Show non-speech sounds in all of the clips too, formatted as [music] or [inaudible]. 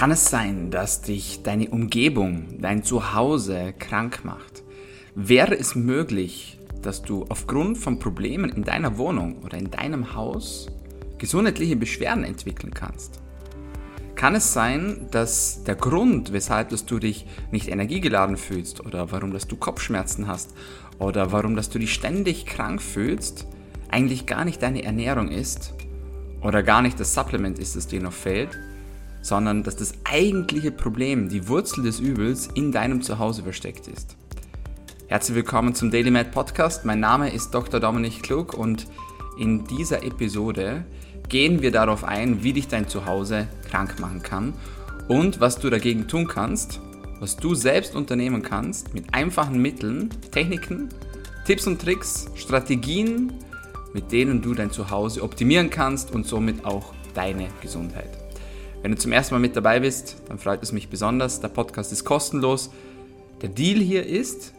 Kann es sein, dass dich deine Umgebung, dein Zuhause krank macht? Wäre es möglich, dass du aufgrund von Problemen in deiner Wohnung oder in deinem Haus gesundheitliche Beschwerden entwickeln kannst? Kann es sein, dass der Grund, weshalb dass du dich nicht energiegeladen fühlst oder warum dass du Kopfschmerzen hast oder warum dass du dich ständig krank fühlst, eigentlich gar nicht deine Ernährung ist oder gar nicht das Supplement ist, das dir noch fehlt, sondern dass das eigentliche Problem, die Wurzel des Übels in deinem Zuhause versteckt ist. Herzlich willkommen zum Daily Med Podcast. Mein Name ist Dr. Dominik Klug und in dieser Episode gehen wir darauf ein, wie dich dein Zuhause krank machen kann und was du dagegen tun kannst, was du selbst unternehmen kannst mit einfachen Mitteln, Techniken, Tipps und Tricks, Strategien, mit denen du dein Zuhause optimieren kannst und somit auch deine Gesundheit. Wenn du zum ersten Mal mit dabei bist, dann freut es mich besonders. Der Podcast ist kostenlos. Der Deal hier ist,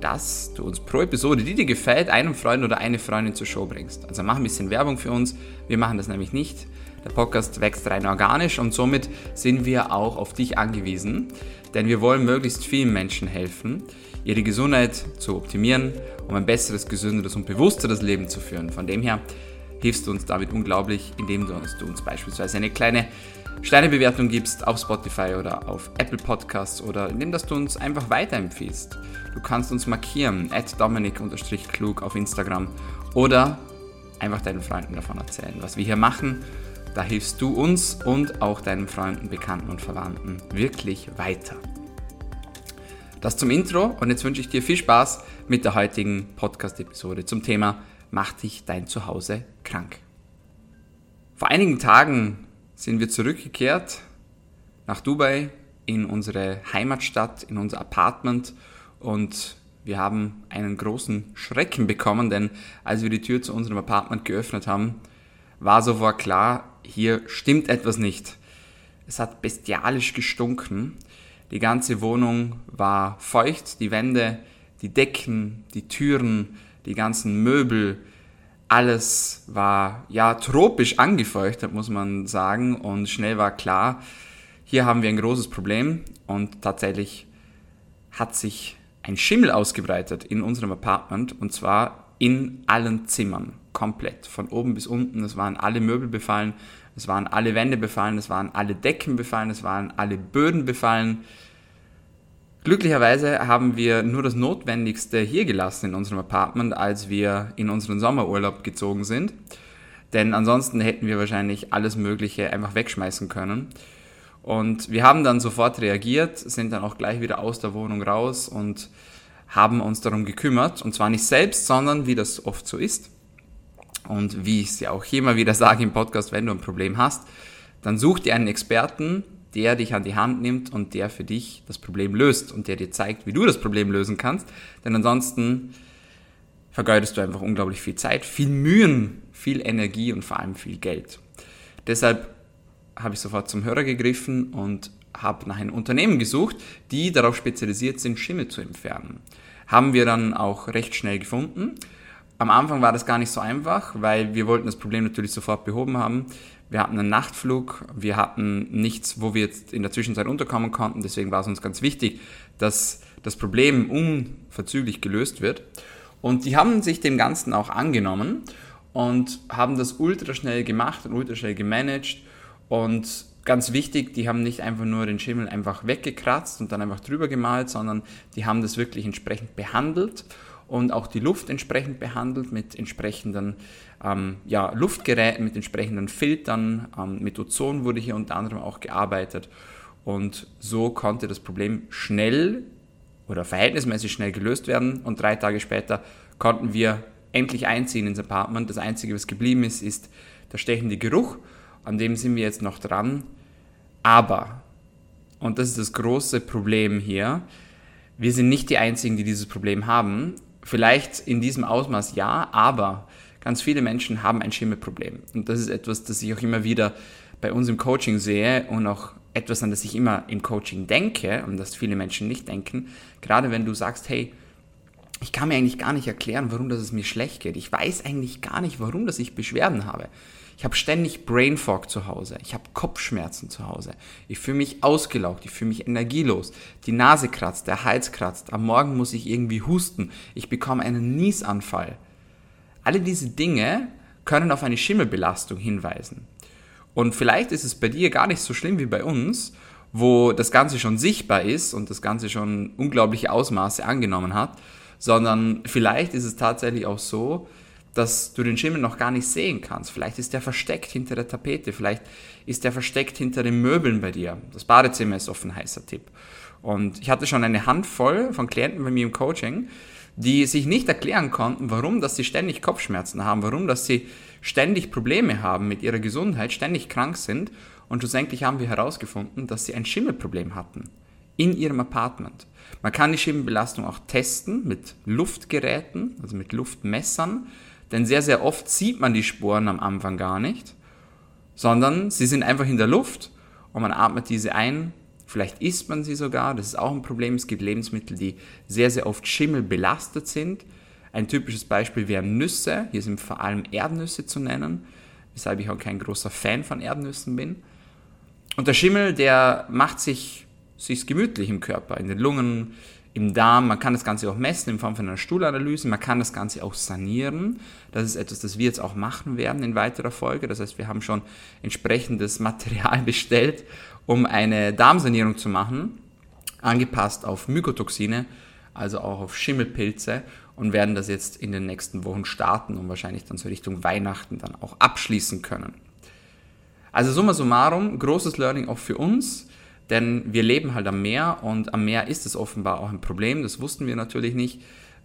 dass du uns pro Episode, die dir gefällt, einen Freund oder eine Freundin zur Show bringst. Also mach ein bisschen Werbung für uns. Wir machen das nämlich nicht. Der Podcast wächst rein organisch und somit sind wir auch auf dich angewiesen, denn wir wollen möglichst vielen Menschen helfen, ihre Gesundheit zu optimieren, um ein besseres, gesünderes und bewussteres Leben zu führen. Von dem her hilfst du uns damit unglaublich, indem du uns, du uns beispielsweise eine kleine Sternebewertung gibst auf Spotify oder auf Apple Podcasts oder indem dass du uns einfach weiterempfiehlst. Du kannst uns markieren, at dominik-klug auf Instagram oder einfach deinen Freunden davon erzählen, was wir hier machen. Da hilfst du uns und auch deinen Freunden, Bekannten und Verwandten wirklich weiter. Das zum Intro und jetzt wünsche ich dir viel Spaß mit der heutigen Podcast-Episode zum Thema Macht dich dein Zuhause krank? Vor einigen Tagen sind wir zurückgekehrt nach Dubai in unsere Heimatstadt, in unser Apartment und wir haben einen großen Schrecken bekommen, denn als wir die Tür zu unserem Apartment geöffnet haben, war sofort klar, hier stimmt etwas nicht. Es hat bestialisch gestunken. Die ganze Wohnung war feucht, die Wände, die Decken, die Türen, die ganzen Möbel, alles war ja tropisch angefeuchtet, muss man sagen, und schnell war klar, hier haben wir ein großes Problem. Und tatsächlich hat sich ein Schimmel ausgebreitet in unserem Apartment. Und zwar in allen Zimmern, komplett, von oben bis unten. Es waren alle Möbel befallen, es waren alle Wände befallen, es waren alle Decken befallen, es waren alle Böden befallen. Glücklicherweise haben wir nur das Notwendigste hier gelassen in unserem Apartment, als wir in unseren Sommerurlaub gezogen sind. Denn ansonsten hätten wir wahrscheinlich alles Mögliche einfach wegschmeißen können. Und wir haben dann sofort reagiert, sind dann auch gleich wieder aus der Wohnung raus und haben uns darum gekümmert. Und zwar nicht selbst, sondern wie das oft so ist. Und wie ich es ja auch hier mal wieder sage im Podcast, wenn du ein Problem hast, dann such dir einen Experten, der dich an die Hand nimmt und der für dich das Problem löst und der dir zeigt, wie du das Problem lösen kannst. Denn ansonsten vergeudest du einfach unglaublich viel Zeit, viel Mühen, viel Energie und vor allem viel Geld. Deshalb habe ich sofort zum Hörer gegriffen und habe nach einem Unternehmen gesucht, die darauf spezialisiert sind, Schimmel zu entfernen. Haben wir dann auch recht schnell gefunden. Am Anfang war das gar nicht so einfach, weil wir wollten das Problem natürlich sofort behoben haben. Wir hatten einen Nachtflug, wir hatten nichts, wo wir jetzt in der Zwischenzeit unterkommen konnten. Deswegen war es uns ganz wichtig, dass das Problem unverzüglich gelöst wird. Und die haben sich dem Ganzen auch angenommen und haben das ultraschnell gemacht und ultraschnell gemanagt. Und ganz wichtig, die haben nicht einfach nur den Schimmel einfach weggekratzt und dann einfach drüber gemalt, sondern die haben das wirklich entsprechend behandelt und auch die Luft entsprechend behandelt mit entsprechenden ähm, ja, Luftgeräten, mit entsprechenden Filtern. Ähm, mit Ozon wurde hier unter anderem auch gearbeitet. Und so konnte das Problem schnell oder verhältnismäßig schnell gelöst werden. Und drei Tage später konnten wir endlich einziehen ins Apartment. Das Einzige, was geblieben ist, ist der stechende Geruch. An dem sind wir jetzt noch dran. Aber, und das ist das große Problem hier, wir sind nicht die Einzigen, die dieses Problem haben. Vielleicht in diesem Ausmaß ja, aber ganz viele Menschen haben ein Schimmelproblem. Und das ist etwas, das ich auch immer wieder bei uns im Coaching sehe und auch etwas, an das ich immer im Coaching denke und das viele Menschen nicht denken. Gerade wenn du sagst, hey, ich kann mir eigentlich gar nicht erklären, warum das es mir schlecht geht. Ich weiß eigentlich gar nicht, warum dass ich Beschwerden habe. Ich habe ständig Brain Fog zu Hause. Ich habe Kopfschmerzen zu Hause. Ich fühle mich ausgelaugt. Ich fühle mich energielos. Die Nase kratzt, der Hals kratzt. Am Morgen muss ich irgendwie husten. Ich bekomme einen Niesanfall. Alle diese Dinge können auf eine Schimmelbelastung hinweisen. Und vielleicht ist es bei dir gar nicht so schlimm wie bei uns, wo das Ganze schon sichtbar ist und das Ganze schon unglaubliche Ausmaße angenommen hat, sondern vielleicht ist es tatsächlich auch so, dass du den Schimmel noch gar nicht sehen kannst. Vielleicht ist der versteckt hinter der Tapete, vielleicht ist der versteckt hinter den Möbeln bei dir. Das Badezimmer ist oft ein heißer Tipp. Und ich hatte schon eine Handvoll von Klienten bei mir im Coaching, die sich nicht erklären konnten, warum, dass sie ständig Kopfschmerzen haben, warum, dass sie ständig Probleme haben mit ihrer Gesundheit, ständig krank sind. Und schlussendlich haben wir herausgefunden, dass sie ein Schimmelproblem hatten in ihrem Apartment. Man kann die Schimmelbelastung auch testen mit Luftgeräten, also mit Luftmessern, denn sehr, sehr oft sieht man die Sporen am Anfang gar nicht, sondern sie sind einfach in der Luft und man atmet diese ein, vielleicht isst man sie sogar, das ist auch ein Problem. Es gibt Lebensmittel, die sehr, sehr oft schimmelbelastet sind. Ein typisches Beispiel wären Nüsse, hier sind vor allem Erdnüsse zu nennen, weshalb ich auch kein großer Fan von Erdnüssen bin. Und der Schimmel, der macht sich, sich gemütlich im Körper, in den Lungen, im Darm. Man kann das Ganze auch messen in Form von einer Stuhlanalyse. Man kann das Ganze auch sanieren. Das ist etwas, das wir jetzt auch machen werden in weiterer Folge. Das heißt, wir haben schon entsprechendes Material [laughs] bestellt, um eine Darmsanierung zu machen, angepasst auf Mykotoxine, also auch auf Schimmelpilze und werden das jetzt in den nächsten Wochen starten und wahrscheinlich dann so Richtung Weihnachten dann auch abschließen können. Also summa summarum, großes Learning auch für uns, denn wir leben halt am Meer und am Meer ist es offenbar auch ein Problem, das wussten wir natürlich nicht,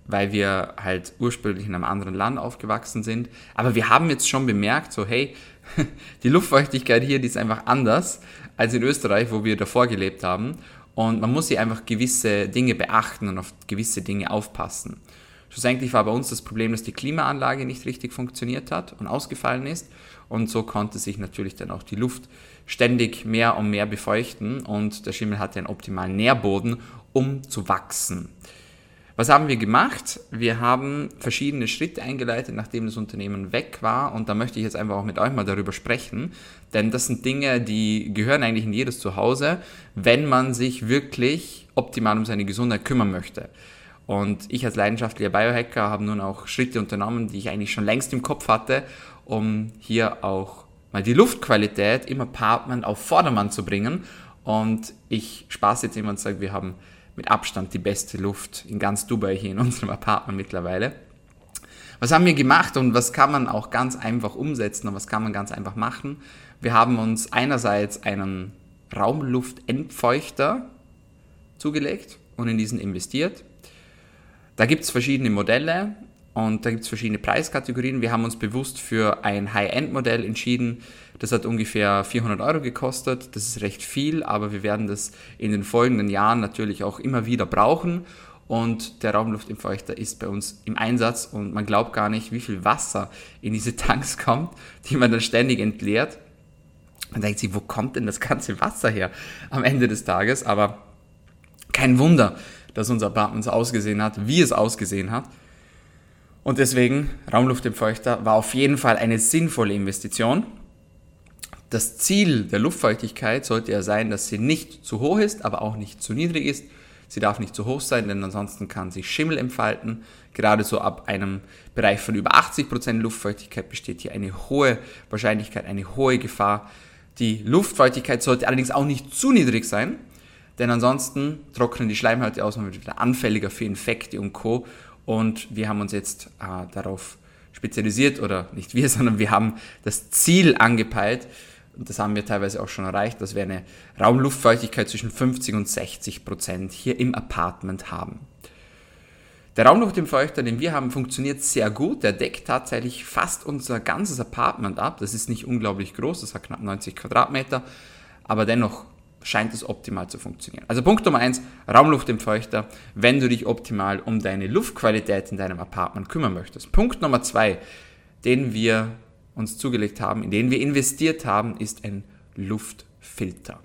weil wir halt ursprünglich in einem anderen Land aufgewachsen sind. Aber wir haben jetzt schon bemerkt, so hey, [laughs] die Luftfeuchtigkeit hier, die ist einfach anders als in Österreich, wo wir davor gelebt haben. Und man muss hier einfach gewisse Dinge beachten und auf gewisse Dinge aufpassen. Schlussendlich war bei uns das Problem, dass die Klimaanlage nicht richtig funktioniert hat und ausgefallen ist. Und so konnte sich natürlich dann auch die Luft ständig mehr und mehr befeuchten und der Schimmel hatte einen optimalen Nährboden, um zu wachsen. Was haben wir gemacht? Wir haben verschiedene Schritte eingeleitet, nachdem das Unternehmen weg war. Und da möchte ich jetzt einfach auch mit euch mal darüber sprechen. Denn das sind Dinge, die gehören eigentlich in jedes Zuhause, wenn man sich wirklich optimal um seine Gesundheit kümmern möchte. Und ich als leidenschaftlicher Biohacker habe nun auch Schritte unternommen, die ich eigentlich schon längst im Kopf hatte, um hier auch mal die Luftqualität im Apartment auf Vordermann zu bringen. Und ich spaß jetzt immer und sage, wir haben mit Abstand die beste Luft in ganz Dubai hier in unserem Apartment mittlerweile. Was haben wir gemacht und was kann man auch ganz einfach umsetzen und was kann man ganz einfach machen? Wir haben uns einerseits einen Raumluftentfeuchter zugelegt und in diesen investiert. Da gibt es verschiedene Modelle und da gibt es verschiedene Preiskategorien. Wir haben uns bewusst für ein High-End-Modell entschieden. Das hat ungefähr 400 Euro gekostet. Das ist recht viel, aber wir werden das in den folgenden Jahren natürlich auch immer wieder brauchen. Und der Raumluftentfeuchter ist bei uns im Einsatz und man glaubt gar nicht, wie viel Wasser in diese Tanks kommt, die man dann ständig entleert. Man denkt sich, wo kommt denn das ganze Wasser her am Ende des Tages? Aber kein Wunder, dass unser Apartment so ausgesehen hat, wie es ausgesehen hat. Und deswegen, Raumluftentfeuchter war auf jeden Fall eine sinnvolle Investition. Das Ziel der Luftfeuchtigkeit sollte ja sein, dass sie nicht zu hoch ist, aber auch nicht zu niedrig ist. Sie darf nicht zu hoch sein, denn ansonsten kann sich Schimmel entfalten. Gerade so ab einem Bereich von über 80% Luftfeuchtigkeit besteht hier eine hohe Wahrscheinlichkeit, eine hohe Gefahr. Die Luftfeuchtigkeit sollte allerdings auch nicht zu niedrig sein, denn ansonsten trocknen die Schleimhäute aus und wird wieder anfälliger für Infekte und Co. Und wir haben uns jetzt äh, darauf spezialisiert, oder nicht wir, [laughs] sondern wir haben das Ziel angepeilt, und das haben wir teilweise auch schon erreicht, dass wir eine Raumluftfeuchtigkeit zwischen 50 und 60 Prozent hier im Apartment haben. Der Raumluftentfeuchter, den wir haben, funktioniert sehr gut. Der deckt tatsächlich fast unser ganzes Apartment ab. Das ist nicht unglaublich groß, das hat knapp 90 Quadratmeter, aber dennoch scheint es optimal zu funktionieren. Also Punkt Nummer eins, Raumluftentfeuchter, wenn du dich optimal um deine Luftqualität in deinem Apartment kümmern möchtest. Punkt Nummer zwei, den wir uns zugelegt haben, in den wir investiert haben, ist ein Luftfilter.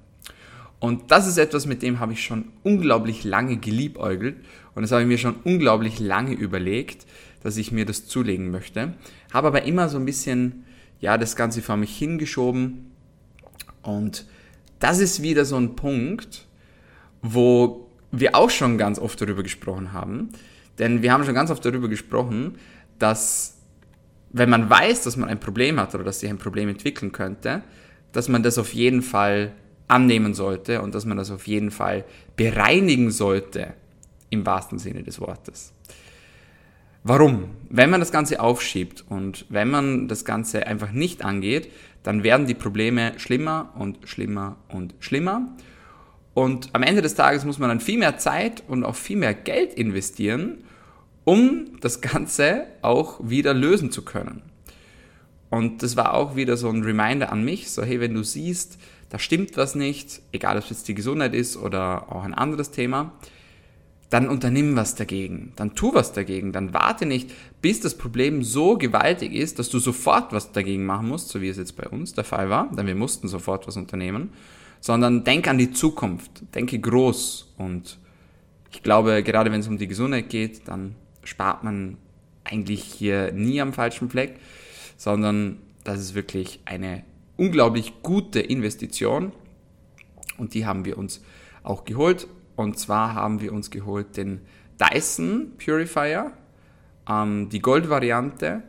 Und das ist etwas, mit dem habe ich schon unglaublich lange geliebäugelt und das habe ich mir schon unglaublich lange überlegt, dass ich mir das zulegen möchte. Habe aber immer so ein bisschen ja, das Ganze vor mich hingeschoben. Und das ist wieder so ein Punkt, wo wir auch schon ganz oft darüber gesprochen haben. Denn wir haben schon ganz oft darüber gesprochen, dass wenn man weiß, dass man ein Problem hat oder dass sich ein Problem entwickeln könnte, dass man das auf jeden Fall annehmen sollte und dass man das auf jeden Fall bereinigen sollte, im wahrsten Sinne des Wortes. Warum? Wenn man das Ganze aufschiebt und wenn man das Ganze einfach nicht angeht, dann werden die Probleme schlimmer und schlimmer und schlimmer. Und am Ende des Tages muss man dann viel mehr Zeit und auch viel mehr Geld investieren, um das Ganze auch wieder lösen zu können. Und das war auch wieder so ein Reminder an mich, so hey, wenn du siehst, da stimmt was nicht, egal ob es jetzt die Gesundheit ist oder auch ein anderes Thema, dann unternimm was dagegen, dann tu was dagegen, dann warte nicht, bis das Problem so gewaltig ist, dass du sofort was dagegen machen musst, so wie es jetzt bei uns der Fall war, denn wir mussten sofort was unternehmen, sondern denk an die Zukunft, denke groß und ich glaube, gerade wenn es um die Gesundheit geht, dann spart man eigentlich hier nie am falschen Fleck, sondern das ist wirklich eine unglaublich gute Investition und die haben wir uns auch geholt. Und zwar haben wir uns geholt den Dyson Purifier, ähm, die Gold-Variante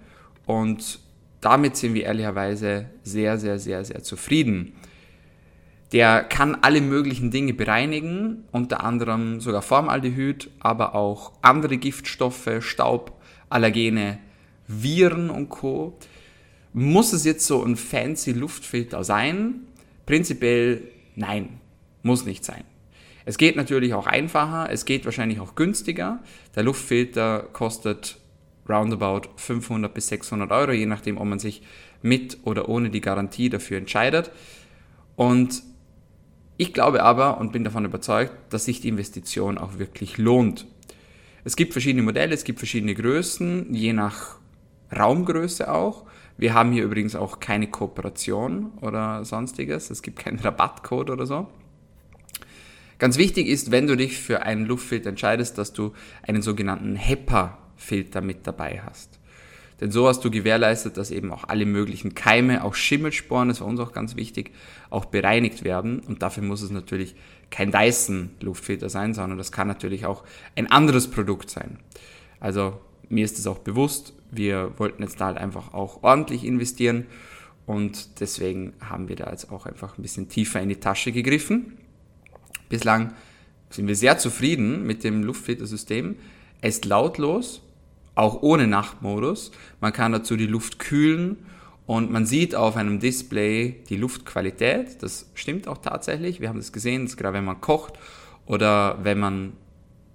und damit sind wir ehrlicherweise sehr, sehr, sehr, sehr zufrieden. Der kann alle möglichen Dinge bereinigen, unter anderem sogar Formaldehyd, aber auch andere Giftstoffe, Staub, Allergene, Viren und Co. Muss es jetzt so ein fancy Luftfilter sein? Prinzipiell nein, muss nicht sein. Es geht natürlich auch einfacher, es geht wahrscheinlich auch günstiger. Der Luftfilter kostet roundabout 500 bis 600 Euro, je nachdem, ob man sich mit oder ohne die Garantie dafür entscheidet. Und ich glaube aber und bin davon überzeugt, dass sich die Investition auch wirklich lohnt. Es gibt verschiedene Modelle, es gibt verschiedene Größen, je nach Raumgröße auch. Wir haben hier übrigens auch keine Kooperation oder sonstiges. Es gibt keinen Rabattcode oder so. Ganz wichtig ist, wenn du dich für einen Luftfilter entscheidest, dass du einen sogenannten HEPA-Filter mit dabei hast. Denn so hast du gewährleistet, dass eben auch alle möglichen Keime, auch Schimmelsporen, das war uns auch ganz wichtig, auch bereinigt werden. Und dafür muss es natürlich kein Dyson-Luftfilter sein, sondern das kann natürlich auch ein anderes Produkt sein. Also mir ist es auch bewusst, wir wollten jetzt da halt einfach auch ordentlich investieren und deswegen haben wir da jetzt auch einfach ein bisschen tiefer in die Tasche gegriffen. Bislang sind wir sehr zufrieden mit dem Luftfiltersystem. Es ist lautlos, auch ohne Nachtmodus. Man kann dazu die Luft kühlen und man sieht auf einem Display die Luftqualität. Das stimmt auch tatsächlich. Wir haben das gesehen, das gerade wenn man kocht oder wenn man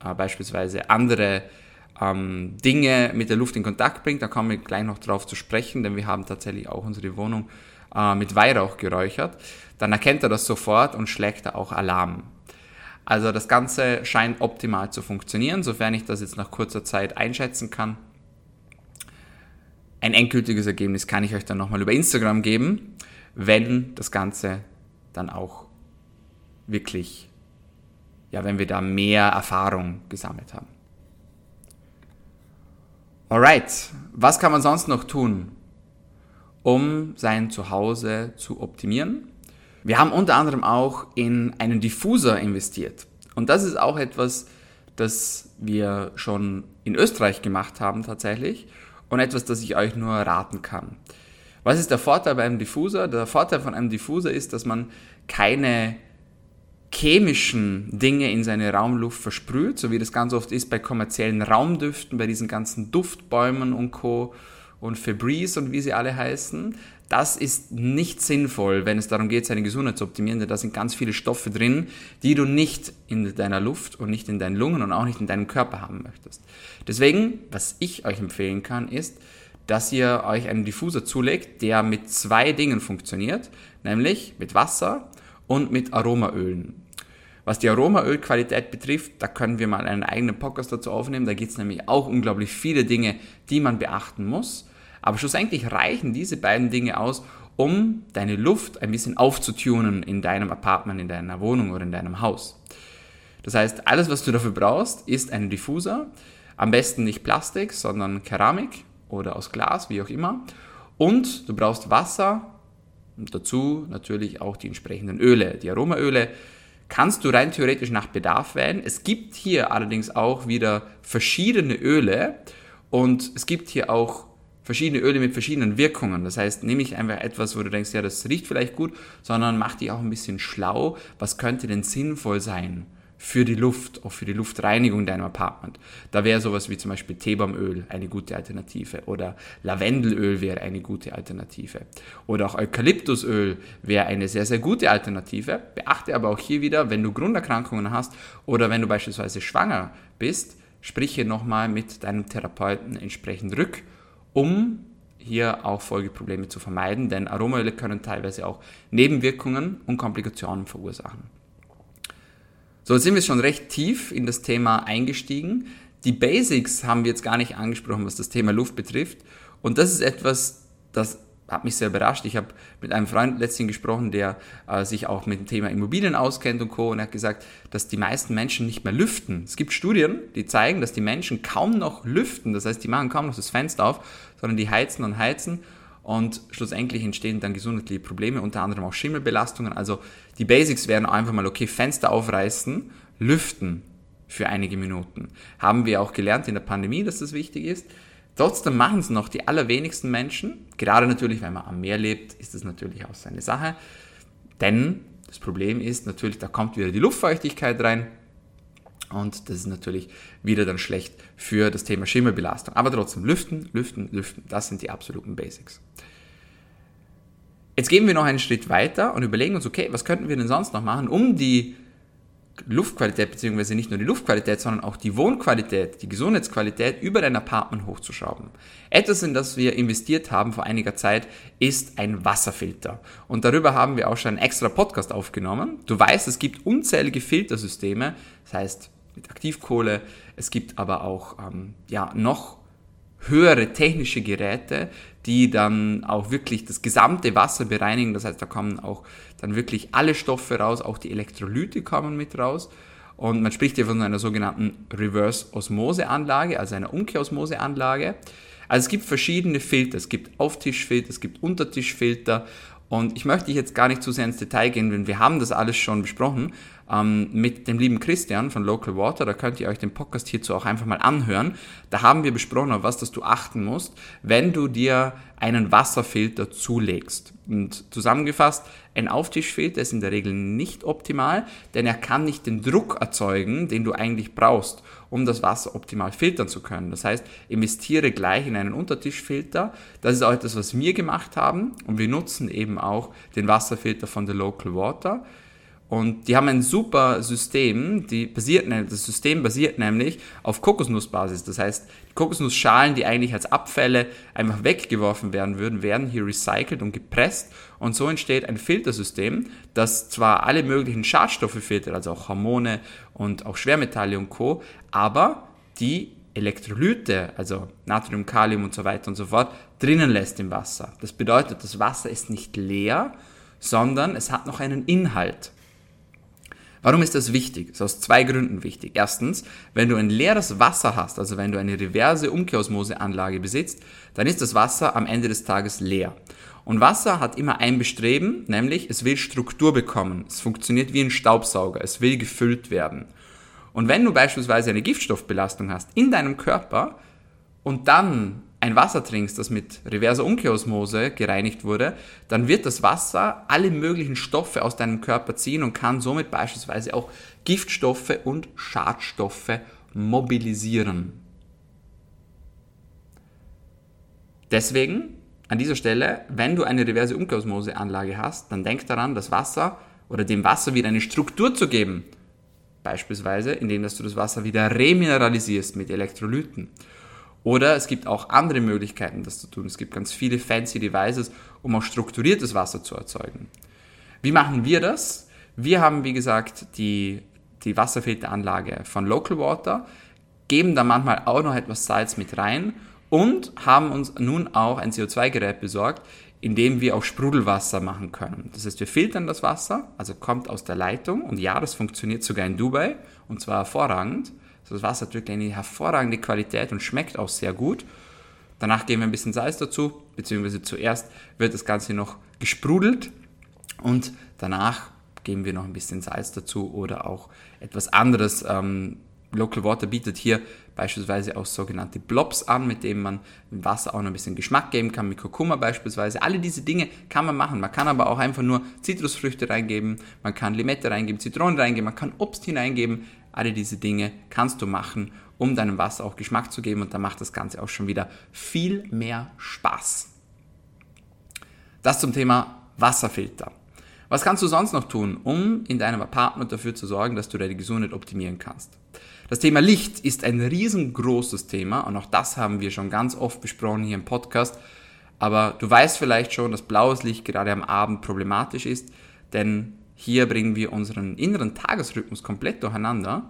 äh, beispielsweise andere ähm, Dinge mit der Luft in Kontakt bringt. Da kommen wir gleich noch drauf zu sprechen, denn wir haben tatsächlich auch unsere Wohnung äh, mit Weihrauch geräuchert. Dann erkennt er das sofort und schlägt da auch Alarm. Also das Ganze scheint optimal zu funktionieren, sofern ich das jetzt nach kurzer Zeit einschätzen kann. Ein endgültiges Ergebnis kann ich euch dann nochmal über Instagram geben, wenn das Ganze dann auch wirklich, ja, wenn wir da mehr Erfahrung gesammelt haben. Alright, was kann man sonst noch tun, um sein Zuhause zu optimieren? Wir haben unter anderem auch in einen Diffuser investiert. Und das ist auch etwas, das wir schon in Österreich gemacht haben tatsächlich und etwas, das ich euch nur raten kann. Was ist der Vorteil bei einem Diffuser? Der Vorteil von einem Diffuser ist, dass man keine chemischen Dinge in seine Raumluft versprüht, so wie das ganz oft ist bei kommerziellen Raumdüften, bei diesen ganzen Duftbäumen und Co. und Febreze und wie sie alle heißen. Das ist nicht sinnvoll, wenn es darum geht, seine Gesundheit zu optimieren, denn da sind ganz viele Stoffe drin, die du nicht in deiner Luft und nicht in deinen Lungen und auch nicht in deinem Körper haben möchtest. Deswegen, was ich euch empfehlen kann, ist, dass ihr euch einen Diffuser zulegt, der mit zwei Dingen funktioniert, nämlich mit Wasser und mit Aromaölen. Was die Aromaölqualität betrifft, da können wir mal einen eigenen Podcast dazu aufnehmen. Da gibt es nämlich auch unglaublich viele Dinge, die man beachten muss. Aber schlussendlich reichen diese beiden Dinge aus, um deine Luft ein bisschen aufzutunen in deinem Apartment, in deiner Wohnung oder in deinem Haus. Das heißt, alles, was du dafür brauchst, ist ein Diffuser. Am besten nicht Plastik, sondern Keramik oder aus Glas, wie auch immer. Und du brauchst Wasser und dazu natürlich auch die entsprechenden Öle, die Aromaöle kannst du rein theoretisch nach Bedarf wählen. Es gibt hier allerdings auch wieder verschiedene Öle und es gibt hier auch verschiedene Öle mit verschiedenen Wirkungen. Das heißt, nehme ich einfach etwas, wo du denkst, ja, das riecht vielleicht gut, sondern mach dich auch ein bisschen schlau. Was könnte denn sinnvoll sein? für die Luft, auch für die Luftreinigung in deinem Apartment. Da wäre sowas wie zum Beispiel Teebaumöl eine gute Alternative oder Lavendelöl wäre eine gute Alternative oder auch Eukalyptusöl wäre eine sehr, sehr gute Alternative. Beachte aber auch hier wieder, wenn du Grunderkrankungen hast oder wenn du beispielsweise schwanger bist, sprich hier nochmal mit deinem Therapeuten entsprechend rück, um hier auch Folgeprobleme zu vermeiden, denn Aromaöle können teilweise auch Nebenwirkungen und Komplikationen verursachen. So, jetzt sind wir schon recht tief in das Thema eingestiegen. Die Basics haben wir jetzt gar nicht angesprochen, was das Thema Luft betrifft. Und das ist etwas, das hat mich sehr überrascht. Ich habe mit einem Freund letztens gesprochen, der äh, sich auch mit dem Thema Immobilien auskennt und Co. Und er hat gesagt, dass die meisten Menschen nicht mehr lüften. Es gibt Studien, die zeigen, dass die Menschen kaum noch lüften. Das heißt, die machen kaum noch das Fenster auf, sondern die heizen und heizen und schlussendlich entstehen dann gesundheitliche Probleme, unter anderem auch Schimmelbelastungen. Also die Basics wären einfach mal, okay, Fenster aufreißen, lüften für einige Minuten. Haben wir auch gelernt in der Pandemie, dass das wichtig ist. Trotzdem machen es noch die allerwenigsten Menschen. Gerade natürlich, wenn man am Meer lebt, ist das natürlich auch seine Sache. Denn das Problem ist natürlich, da kommt wieder die Luftfeuchtigkeit rein und das ist natürlich wieder dann schlecht für das Thema Schimmelbelastung. Aber trotzdem, lüften, lüften, lüften, das sind die absoluten Basics. Jetzt gehen wir noch einen Schritt weiter und überlegen uns, okay, was könnten wir denn sonst noch machen, um die Luftqualität, beziehungsweise nicht nur die Luftqualität, sondern auch die Wohnqualität, die Gesundheitsqualität über dein Apartment hochzuschrauben. Etwas, in das wir investiert haben vor einiger Zeit, ist ein Wasserfilter. Und darüber haben wir auch schon einen extra Podcast aufgenommen. Du weißt, es gibt unzählige Filtersysteme, das heißt mit Aktivkohle. Es gibt aber auch ähm, ja, noch höhere technische Geräte, die dann auch wirklich das gesamte Wasser bereinigen. Das heißt, da kommen auch dann wirklich alle Stoffe raus, auch die Elektrolyte kommen mit raus. Und man spricht hier von einer sogenannten Reverse Osmose Anlage, also einer Umkehrosmose Anlage. Also es gibt verschiedene Filter. Es gibt Auftischfilter, es gibt Untertischfilter. Und ich möchte jetzt gar nicht zu sehr ins Detail gehen, denn wir haben das alles schon besprochen ähm, mit dem lieben Christian von Local Water. Da könnt ihr euch den Podcast hierzu auch einfach mal anhören. Da haben wir besprochen, auf was dass du achten musst, wenn du dir einen Wasserfilter zulegst. Und zusammengefasst, ein Auftischfilter ist in der Regel nicht optimal, denn er kann nicht den Druck erzeugen, den du eigentlich brauchst, um das Wasser optimal filtern zu können. Das heißt, investiere gleich in einen Untertischfilter. Das ist auch etwas, was wir gemacht haben und wir nutzen eben auch den Wasserfilter von der Local Water. Und die haben ein super System, die basiert, ne, das System basiert nämlich auf Kokosnussbasis. Das heißt, Kokosnussschalen, die eigentlich als Abfälle einfach weggeworfen werden würden, werden hier recycelt und gepresst. Und so entsteht ein Filtersystem, das zwar alle möglichen Schadstoffe filtert, also auch Hormone und auch Schwermetalle und Co., aber die Elektrolyte, also Natrium, Kalium und so weiter und so fort, drinnen lässt im Wasser. Das bedeutet, das Wasser ist nicht leer, sondern es hat noch einen Inhalt. Warum ist das wichtig? Das ist aus zwei Gründen wichtig. Erstens, wenn du ein leeres Wasser hast, also wenn du eine reverse Umkehrosmoseanlage besitzt, dann ist das Wasser am Ende des Tages leer. Und Wasser hat immer ein Bestreben, nämlich es will Struktur bekommen. Es funktioniert wie ein Staubsauger. Es will gefüllt werden. Und wenn du beispielsweise eine Giftstoffbelastung hast in deinem Körper und dann ein Wasser trinkst, das mit reverser Umkehrosmose gereinigt wurde, dann wird das Wasser alle möglichen Stoffe aus deinem Körper ziehen und kann somit beispielsweise auch Giftstoffe und Schadstoffe mobilisieren. Deswegen an dieser Stelle, wenn du eine reverse Umkehrosmose-Anlage hast, dann denk daran, das Wasser oder dem Wasser wieder eine Struktur zu geben. Beispielsweise, indem dass du das Wasser wieder remineralisierst mit Elektrolyten. Oder es gibt auch andere Möglichkeiten, das zu tun. Es gibt ganz viele fancy Devices, um auch strukturiertes Wasser zu erzeugen. Wie machen wir das? Wir haben, wie gesagt, die, die Wasserfilteranlage von Local Water, geben da manchmal auch noch etwas Salz mit rein und haben uns nun auch ein CO2-Gerät besorgt, in dem wir auch Sprudelwasser machen können. Das heißt, wir filtern das Wasser, also kommt aus der Leitung und ja, das funktioniert sogar in Dubai und zwar hervorragend. Das Wasser hat wirklich eine hervorragende Qualität und schmeckt auch sehr gut. Danach geben wir ein bisschen Salz dazu, beziehungsweise zuerst wird das Ganze noch gesprudelt und danach geben wir noch ein bisschen Salz dazu oder auch etwas anderes. Ähm, Local Water bietet hier beispielsweise auch sogenannte Blobs an, mit denen man im Wasser auch noch ein bisschen Geschmack geben kann, mit Kurkuma beispielsweise. Alle diese Dinge kann man machen. Man kann aber auch einfach nur Zitrusfrüchte reingeben, man kann Limette reingeben, Zitronen reingeben, man kann Obst hineingeben. Alle diese Dinge kannst du machen, um deinem Wasser auch Geschmack zu geben und dann macht das Ganze auch schon wieder viel mehr Spaß. Das zum Thema Wasserfilter. Was kannst du sonst noch tun, um in deinem Apartment dafür zu sorgen, dass du deine Gesundheit optimieren kannst? Das Thema Licht ist ein riesengroßes Thema und auch das haben wir schon ganz oft besprochen hier im Podcast. Aber du weißt vielleicht schon, dass blaues Licht gerade am Abend problematisch ist, denn hier bringen wir unseren inneren Tagesrhythmus komplett durcheinander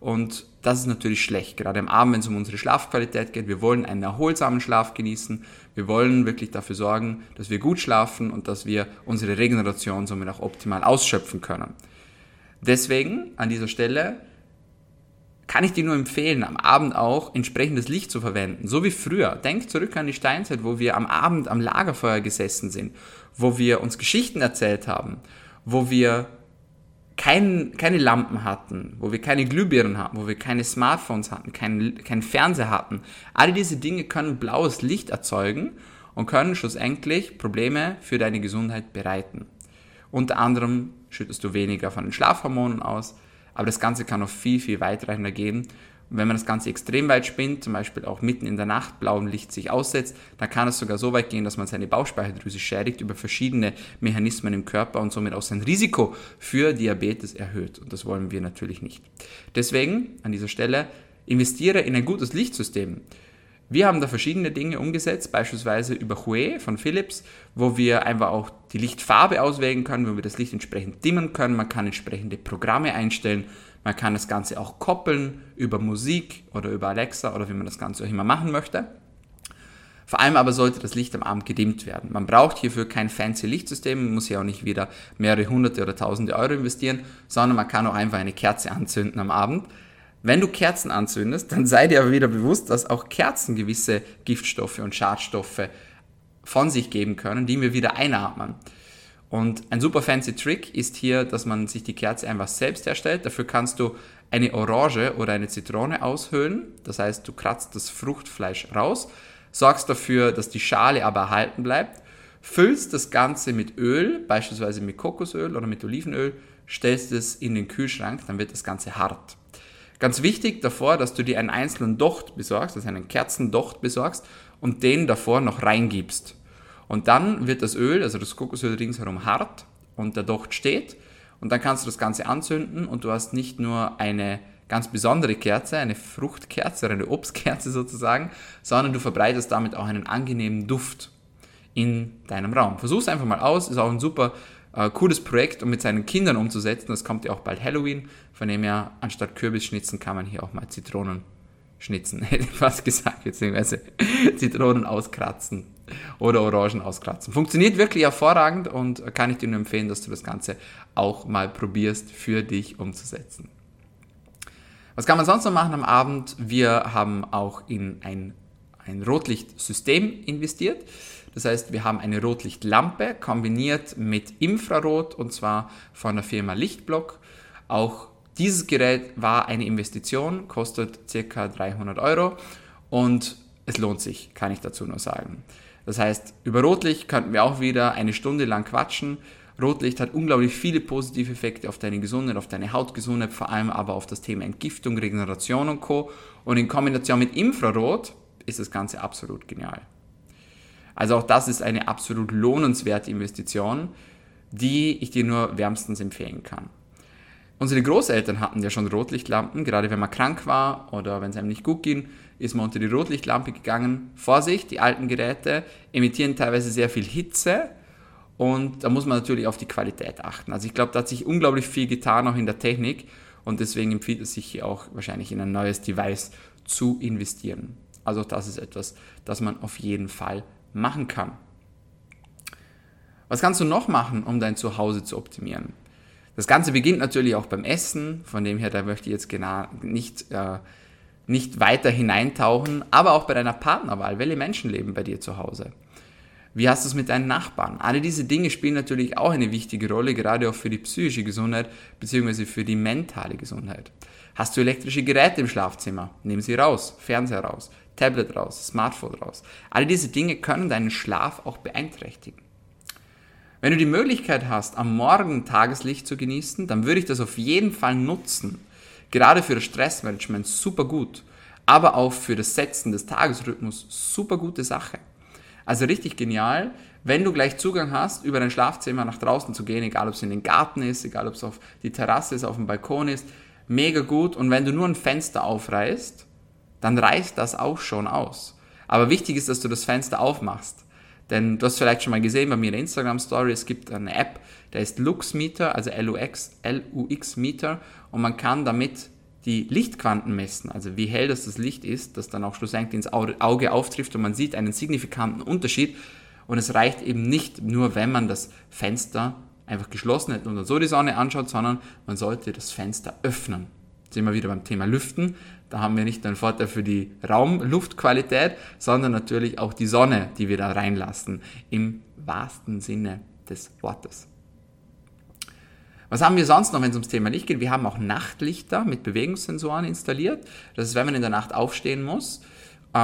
und das ist natürlich schlecht, gerade am Abend, wenn es um unsere Schlafqualität geht. Wir wollen einen erholsamen Schlaf genießen. Wir wollen wirklich dafür sorgen, dass wir gut schlafen und dass wir unsere Regeneration somit auch optimal ausschöpfen können. Deswegen an dieser Stelle kann ich dir nur empfehlen, am Abend auch entsprechendes Licht zu verwenden. So wie früher. Denk zurück an die Steinzeit, wo wir am Abend am Lagerfeuer gesessen sind, wo wir uns Geschichten erzählt haben, wo wir kein, keine Lampen hatten, wo wir keine Glühbirnen hatten, wo wir keine Smartphones hatten, keinen kein Fernseher hatten. All diese Dinge können blaues Licht erzeugen und können schlussendlich Probleme für deine Gesundheit bereiten. Unter anderem schüttest du weniger von den Schlafhormonen aus, aber das Ganze kann noch viel, viel weitreichender gehen wenn man das Ganze extrem weit spinnt, zum Beispiel auch mitten in der Nacht blauem Licht sich aussetzt, dann kann es sogar so weit gehen, dass man seine Bauchspeicheldrüse schädigt über verschiedene Mechanismen im Körper und somit auch sein Risiko für Diabetes erhöht. Und das wollen wir natürlich nicht. Deswegen an dieser Stelle investiere in ein gutes Lichtsystem. Wir haben da verschiedene Dinge umgesetzt, beispielsweise über Hue von Philips, wo wir einfach auch die Lichtfarbe auswählen können, wo wir das Licht entsprechend dimmen können. Man kann entsprechende Programme einstellen man kann das Ganze auch koppeln über Musik oder über Alexa oder wie man das Ganze auch immer machen möchte. Vor allem aber sollte das Licht am Abend gedimmt werden. Man braucht hierfür kein fancy Lichtsystem, man muss ja auch nicht wieder mehrere hunderte oder tausende Euro investieren, sondern man kann auch einfach eine Kerze anzünden am Abend. Wenn du Kerzen anzündest, dann sei dir aber wieder bewusst, dass auch Kerzen gewisse Giftstoffe und Schadstoffe von sich geben können, die wir wieder einatmen. Und ein super fancy Trick ist hier, dass man sich die Kerze einfach selbst herstellt. Dafür kannst du eine Orange oder eine Zitrone aushöhlen. Das heißt, du kratzt das Fruchtfleisch raus, sorgst dafür, dass die Schale aber erhalten bleibt, füllst das Ganze mit Öl, beispielsweise mit Kokosöl oder mit Olivenöl, stellst es in den Kühlschrank, dann wird das Ganze hart. Ganz wichtig davor, dass du dir einen einzelnen Docht besorgst, also einen Kerzendocht besorgst und den davor noch reingibst. Und dann wird das Öl, also das Kokosöl ringsherum hart und der Docht steht. Und dann kannst du das Ganze anzünden und du hast nicht nur eine ganz besondere Kerze, eine Fruchtkerze oder eine Obstkerze [laughs] sozusagen, sondern du verbreitest damit auch einen angenehmen Duft in deinem Raum. Versuch es einfach mal aus, ist auch ein super äh, cooles Projekt, um mit seinen Kindern umzusetzen. Das kommt ja auch bald Halloween, von dem her anstatt Kürbisschnitzen kann man hier auch mal Zitronen schnitzen, [laughs] hätte ich fast gesagt, beziehungsweise [laughs] Zitronen auskratzen oder Orangen auskratzen. Funktioniert wirklich hervorragend und kann ich dir nur empfehlen, dass du das Ganze auch mal probierst, für dich umzusetzen. Was kann man sonst noch machen am Abend? Wir haben auch in ein, ein Rotlichtsystem investiert. Das heißt, wir haben eine Rotlichtlampe kombiniert mit Infrarot und zwar von der Firma Lichtblock. Auch dieses Gerät war eine Investition, kostet ca. 300 Euro und es lohnt sich, kann ich dazu nur sagen. Das heißt, über Rotlicht könnten wir auch wieder eine Stunde lang quatschen. Rotlicht hat unglaublich viele positive Effekte auf deine Gesundheit, auf deine Hautgesundheit, vor allem aber auf das Thema Entgiftung, Regeneration und Co. Und in Kombination mit Infrarot ist das Ganze absolut genial. Also auch das ist eine absolut lohnenswerte Investition, die ich dir nur wärmstens empfehlen kann. Unsere Großeltern hatten ja schon Rotlichtlampen, gerade wenn man krank war oder wenn es einem nicht gut ging, ist man unter die Rotlichtlampe gegangen. Vorsicht, die alten Geräte emittieren teilweise sehr viel Hitze und da muss man natürlich auf die Qualität achten. Also ich glaube, da hat sich unglaublich viel getan, auch in der Technik und deswegen empfiehlt es sich hier auch wahrscheinlich in ein neues Device zu investieren. Also das ist etwas, das man auf jeden Fall machen kann. Was kannst du noch machen, um dein Zuhause zu optimieren? Das Ganze beginnt natürlich auch beim Essen, von dem her, da möchte ich jetzt genau nicht, äh, nicht weiter hineintauchen, aber auch bei deiner Partnerwahl. Welche Menschen leben bei dir zu Hause? Wie hast du es mit deinen Nachbarn? Alle diese Dinge spielen natürlich auch eine wichtige Rolle, gerade auch für die psychische Gesundheit bzw. für die mentale Gesundheit. Hast du elektrische Geräte im Schlafzimmer? Nimm sie raus, Fernseher raus, Tablet raus, Smartphone raus. Alle diese Dinge können deinen Schlaf auch beeinträchtigen. Wenn du die Möglichkeit hast, am Morgen Tageslicht zu genießen, dann würde ich das auf jeden Fall nutzen. Gerade für das Stressmanagement super gut, aber auch für das Setzen des Tagesrhythmus super gute Sache. Also richtig genial, wenn du gleich Zugang hast, über dein Schlafzimmer nach draußen zu gehen, egal ob es in den Garten ist, egal ob es auf die Terrasse ist, auf dem Balkon ist, mega gut. Und wenn du nur ein Fenster aufreißt, dann reicht das auch schon aus. Aber wichtig ist, dass du das Fenster aufmachst. Denn du hast vielleicht schon mal gesehen bei mir in der Instagram Story, es gibt eine App, der ist Luxmeter, also L-U-X, L-U-X Meter und man kann damit die Lichtquanten messen, also wie hell das, das Licht ist, das dann auch schlussendlich ins Auge auftrifft und man sieht einen signifikanten Unterschied. Und es reicht eben nicht nur, wenn man das Fenster einfach geschlossen hält und so die Sonne anschaut, sondern man sollte das Fenster öffnen. Jetzt sind wir wieder beim Thema Lüften. Da haben wir nicht nur einen Vorteil für die Raumluftqualität, sondern natürlich auch die Sonne, die wir da reinlassen, im wahrsten Sinne des Wortes. Was haben wir sonst noch, wenn es ums Thema Licht geht? Wir haben auch Nachtlichter mit Bewegungssensoren installiert. Das ist, wenn man in der Nacht aufstehen muss,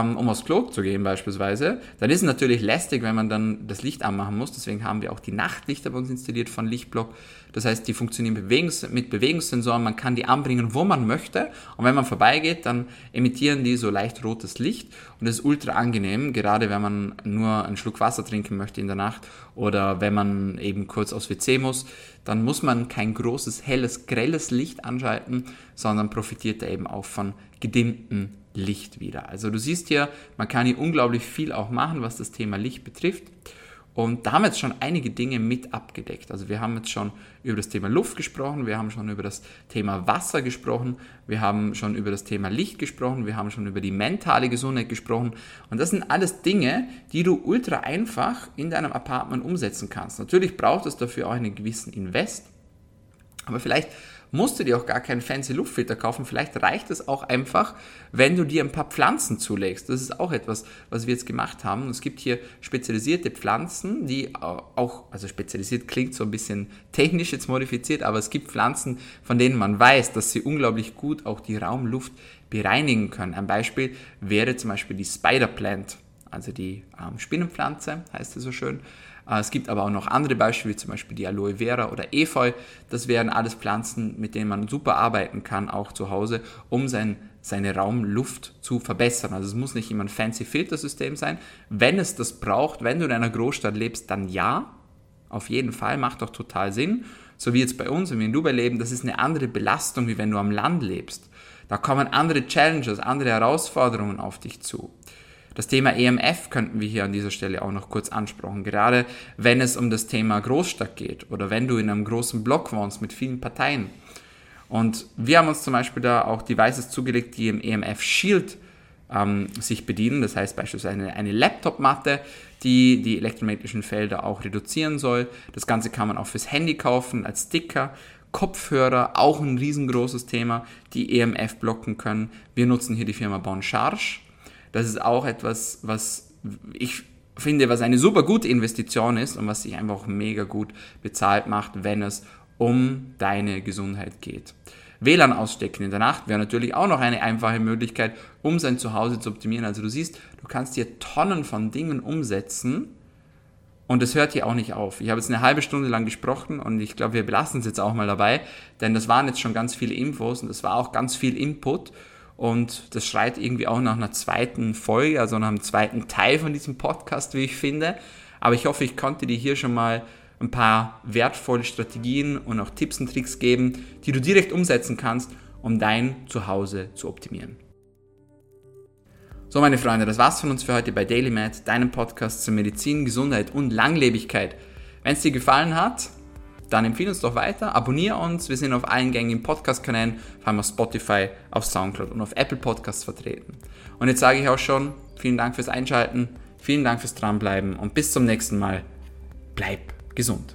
um aufs Klo zu gehen beispielsweise, dann ist es natürlich lästig, wenn man dann das Licht anmachen muss. Deswegen haben wir auch die Nachtlichter bei uns installiert von Lichtblock. Das heißt, die funktionieren Bewegungs mit Bewegungssensoren. Man kann die anbringen, wo man möchte. Und wenn man vorbeigeht, dann emittieren die so leicht rotes Licht. Und das ist ultra angenehm, gerade wenn man nur einen Schluck Wasser trinken möchte in der Nacht oder wenn man eben kurz aufs WC muss. Dann muss man kein großes, helles, grelles Licht anschalten, sondern profitiert da eben auch von gedimmten Licht wieder. Also du siehst hier, man kann hier unglaublich viel auch machen, was das Thema Licht betrifft. Und da haben wir jetzt schon einige Dinge mit abgedeckt. Also wir haben jetzt schon über das Thema Luft gesprochen, wir haben schon über das Thema Wasser gesprochen, wir haben schon über das Thema Licht gesprochen, wir haben schon über die mentale Gesundheit gesprochen. Und das sind alles Dinge, die du ultra einfach in deinem Apartment umsetzen kannst. Natürlich braucht es dafür auch einen gewissen Invest. Aber vielleicht musst du dir auch gar keinen fancy Luftfilter kaufen. Vielleicht reicht es auch einfach, wenn du dir ein paar Pflanzen zulegst. Das ist auch etwas, was wir jetzt gemacht haben. Es gibt hier spezialisierte Pflanzen, die auch, also spezialisiert klingt so ein bisschen technisch jetzt modifiziert, aber es gibt Pflanzen, von denen man weiß, dass sie unglaublich gut auch die Raumluft bereinigen können. Ein Beispiel wäre zum Beispiel die Spider Plant, also die ähm, Spinnenpflanze, heißt es so schön. Äh, es gibt aber auch noch andere Beispiele, wie zum Beispiel die Aloe Vera oder Efeu. Das wären alles Pflanzen, mit denen man super arbeiten kann, auch zu Hause, um sein, seine Raumluft zu verbessern. Also es muss nicht immer ein fancy Filtersystem sein. Wenn es das braucht, wenn du in einer Großstadt lebst, dann ja, auf jeden Fall, macht doch total Sinn. So wie jetzt bei uns, wenn wir in Dubai leben, das ist eine andere Belastung, wie wenn du am Land lebst. Da kommen andere Challenges, andere Herausforderungen auf dich zu. Das Thema EMF könnten wir hier an dieser Stelle auch noch kurz ansprechen, gerade wenn es um das Thema Großstadt geht oder wenn du in einem großen Block wohnst mit vielen Parteien. Und wir haben uns zum Beispiel da auch Devices zugelegt, die im EMF Shield ähm, sich bedienen. Das heißt beispielsweise eine, eine Laptop-Matte, die die elektromagnetischen Felder auch reduzieren soll. Das Ganze kann man auch fürs Handy kaufen als Sticker. Kopfhörer, auch ein riesengroßes Thema, die EMF blocken können. Wir nutzen hier die Firma Boncharge das ist auch etwas, was ich finde, was eine super gute Investition ist und was sich einfach mega gut bezahlt macht, wenn es um deine Gesundheit geht. WLAN ausstecken in der Nacht wäre natürlich auch noch eine einfache Möglichkeit, um sein Zuhause zu optimieren. Also du siehst, du kannst hier Tonnen von Dingen umsetzen und es hört hier auch nicht auf. Ich habe jetzt eine halbe Stunde lang gesprochen und ich glaube, wir belassen es jetzt auch mal dabei, denn das waren jetzt schon ganz viele Infos und das war auch ganz viel Input und das schreit irgendwie auch nach einer zweiten Folge, also nach einem zweiten Teil von diesem Podcast, wie ich finde. Aber ich hoffe, ich konnte dir hier schon mal ein paar wertvolle Strategien und auch Tipps und Tricks geben, die du direkt umsetzen kannst, um dein Zuhause zu optimieren. So, meine Freunde, das war's von uns für heute bei DailyMed, deinem Podcast zur Medizin, Gesundheit und Langlebigkeit. Wenn es dir gefallen hat, dann empfehle uns doch weiter, abonniere uns. Wir sind auf allen gängigen Podcast-Kanälen, vor allem auf Spotify, auf Soundcloud und auf Apple Podcasts vertreten. Und jetzt sage ich auch schon, vielen Dank fürs Einschalten, vielen Dank fürs Dranbleiben und bis zum nächsten Mal. Bleib gesund.